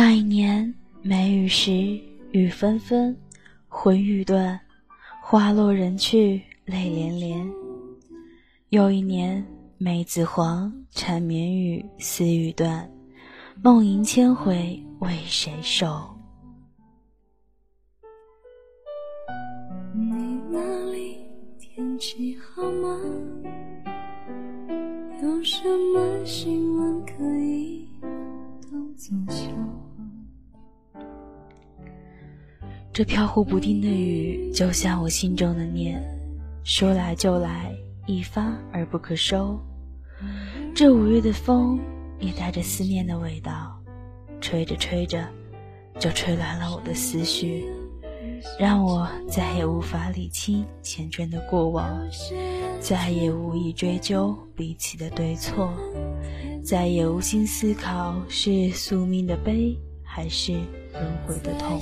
那一年，梅雨时，雨纷纷，魂欲断，花落人去，泪连连。又一年，梅子黄，缠绵雨，丝欲断，梦萦千回，为谁守？你那里天气好吗？有什么新闻可以当作笑这飘忽不定的雨，就像我心中的念，说来就来，一发而不可收。这五月的风，也带着思念的味道，吹着吹着，就吹乱了我的思绪，让我再也无法理清缱绻的过往，再也无意追究彼此的对错，再也无心思考是宿命的悲，还是轮回的痛。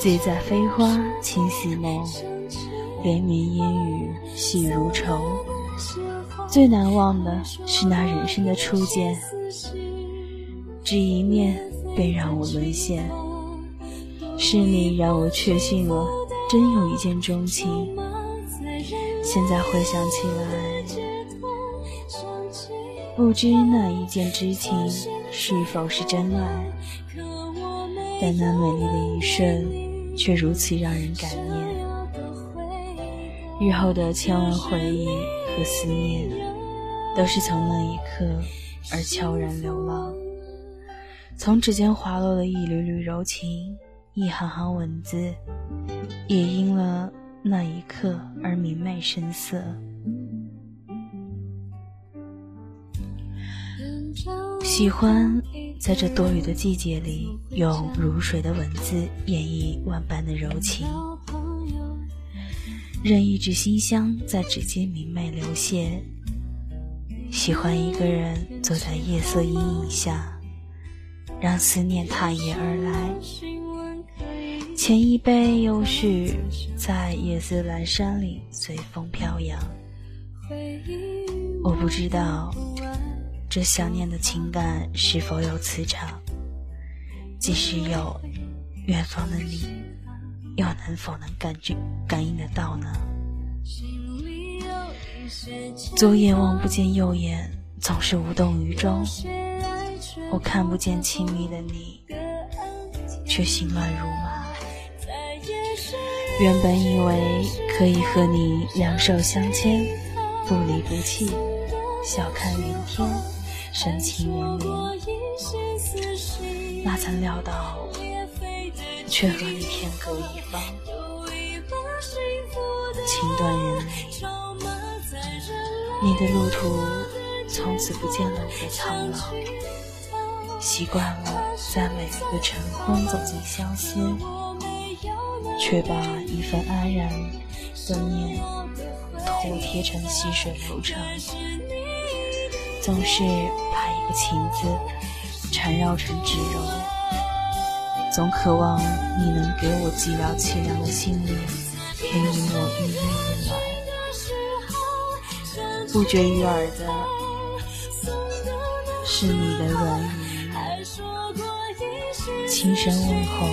醉在飞花轻似梦，连绵烟雨细如愁。最难忘的是那人生的初见，只一面便让我沦陷。是你让我确信了，真有一见钟情。现在回想起来，不知那一见之情是否是真爱，但那美丽的一瞬。却如此让人感念，日后的千万回忆和思念，都是从那一刻而悄然流浪。从指尖滑落的一缕缕柔情，一行行文字，也因了那一刻而明媚生色。喜欢。在这多雨的季节里，用如水的文字演绎万般的柔情，任一支馨香在指尖明媚流泻。喜欢一个人坐在夜色阴影下，让思念踏夜而来，前一杯幽绪，在夜色阑珊里随风飘扬。我不知道。这想念的情感是否有磁场？即使有，远方的你又能否能感觉、感应得到呢？左眼望不见右眼，总是无动于衷。我看不见亲密的你，却心乱如麻。原本以为可以和你两手相牵，不离不弃，笑看云天。深情绵绵，哪曾料到，却和你天各一方，情断人离。你的路途从此不见了我的苍老，习惯了在每一个晨昏走进相思，却把一份安然的念妥贴成细水流长。总是把一个情字缠绕成纸柔，总渴望你能给我寂寥凄凉的心灵，给予我一夜温暖。不绝于耳的是你的软语轻声问候；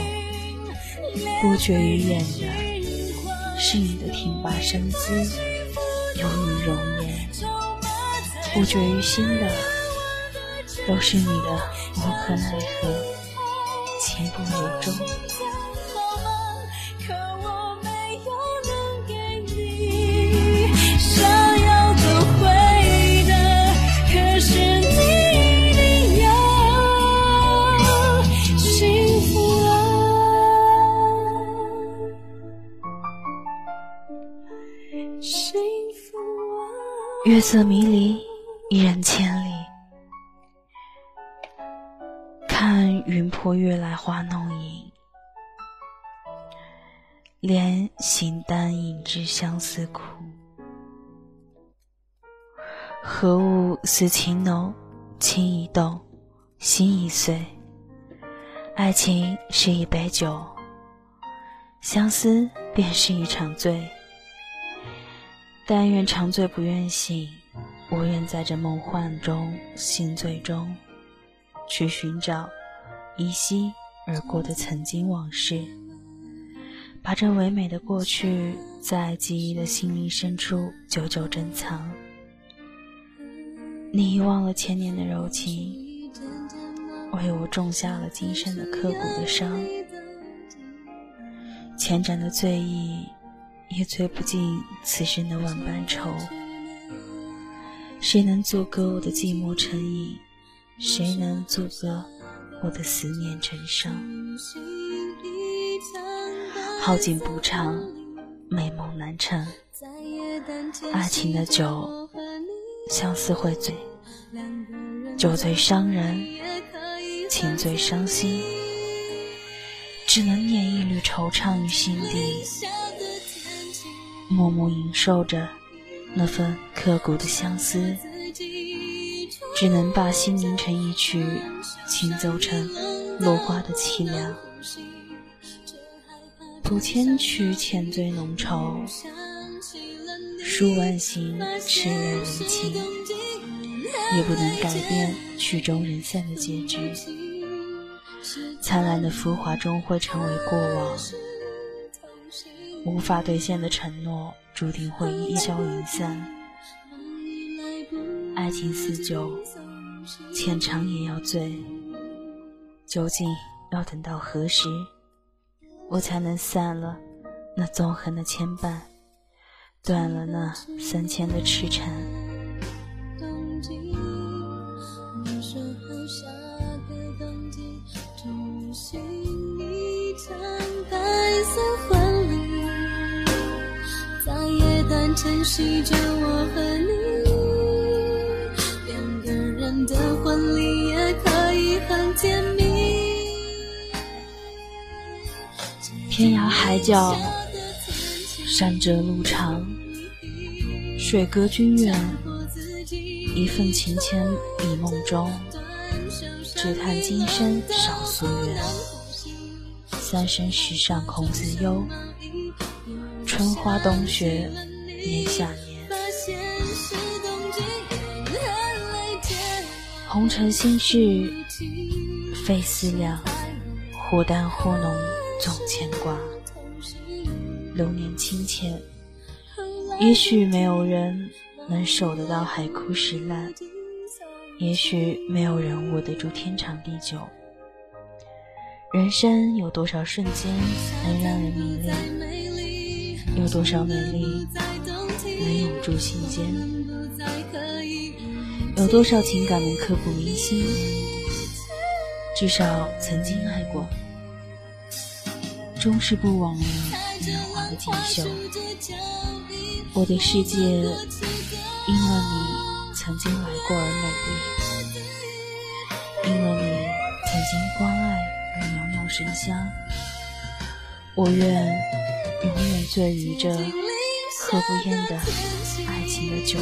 不绝于眼的是你的挺拔身姿，有你容颜。不绝于心的，都是你的无可奈何，情不由衷。月色迷离。一人千里，看云破月来花弄影，怜形单影只相思苦。何物似情浓？情已动，心已碎。爱情是一杯酒，相思便是一场醉。但愿长醉不愿醒。我愿在这梦幻中、心醉中，去寻找依稀而过的曾经往事，把这唯美的过去在记忆的心灵深处久久珍藏。你遗忘了千年的柔情，为我种下了今生的刻骨的伤。千盏的醉意，也醉不尽此生的万般愁。谁能阻隔我的寂寞成瘾？谁能阻隔我的思念成伤？好景不长，美梦难成。爱情的酒，相思会醉，酒醉伤人，情醉伤心，只能念一缕惆怅于心底，默默吟受着。那份刻骨的相思，只能把心凝成一曲，轻奏成落花的凄凉。谱千曲，浅醉浓愁；书万行，痴人离情，也不能改变曲终人散的结局。灿烂的浮华终会成为过往。无法兑现的承诺，注定会一消云散。爱情似酒，浅尝也要醉。究竟要等到何时，我才能散了那纵横的牵绊，断了那三千的痴缠？珍惜着我和你，两个人的婚礼也可以很甜蜜。天涯海角，山折路长，水隔君远，一份情牵一梦中。只叹今生少夙愿，三生石上空自忧。春花冬雪。年夏年，红尘心事费思量，忽淡忽浓总牵挂。流年清浅，也许没有人能守得到海枯石烂，也许没有人握得住天长地久。人生有多少瞬间能让人迷恋？有多少美丽？能永驻心间，有多少情感能刻骨铭心？至少曾经爱过，终是不枉了年华的锦绣。我的世界因了你曾经来过而美丽，因了你曾经关爱而袅袅生香。我愿永远醉于这。喝不厌的爱情的酒。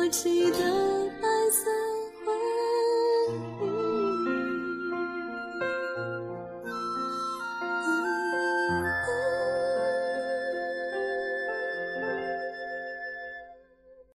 我记得。